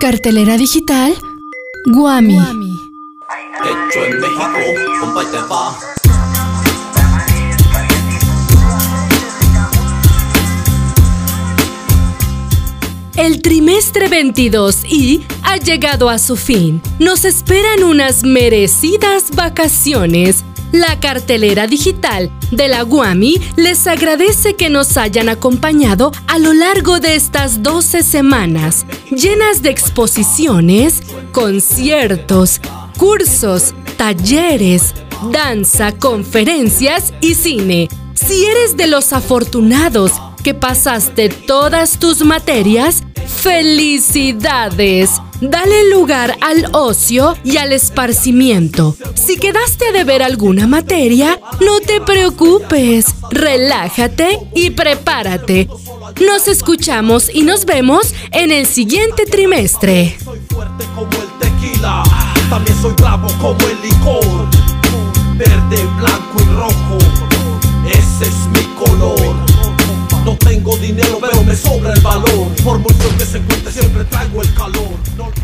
Cartelera digital Guami. Hecho en México, compa y te va. El trimestre 22 y ha llegado a su fin. Nos esperan unas merecidas vacaciones. La cartelera digital de la Guami les agradece que nos hayan acompañado a lo largo de estas 12 semanas, llenas de exposiciones, conciertos, cursos, talleres, danza, conferencias y cine. Si eres de los afortunados que pasaste todas tus materias, ¡felicidades! Dale lugar al ocio y al esparcimiento. Si quedaste a deber alguna materia, no te preocupes. Relájate y prepárate. Nos escuchamos y nos vemos en el siguiente trimestre. Soy fuerte como el tequila, también soy bravo como el licor. Verde, blanco y rojo, ese es mi Por mucho que se cuente, siempre traigo el calor.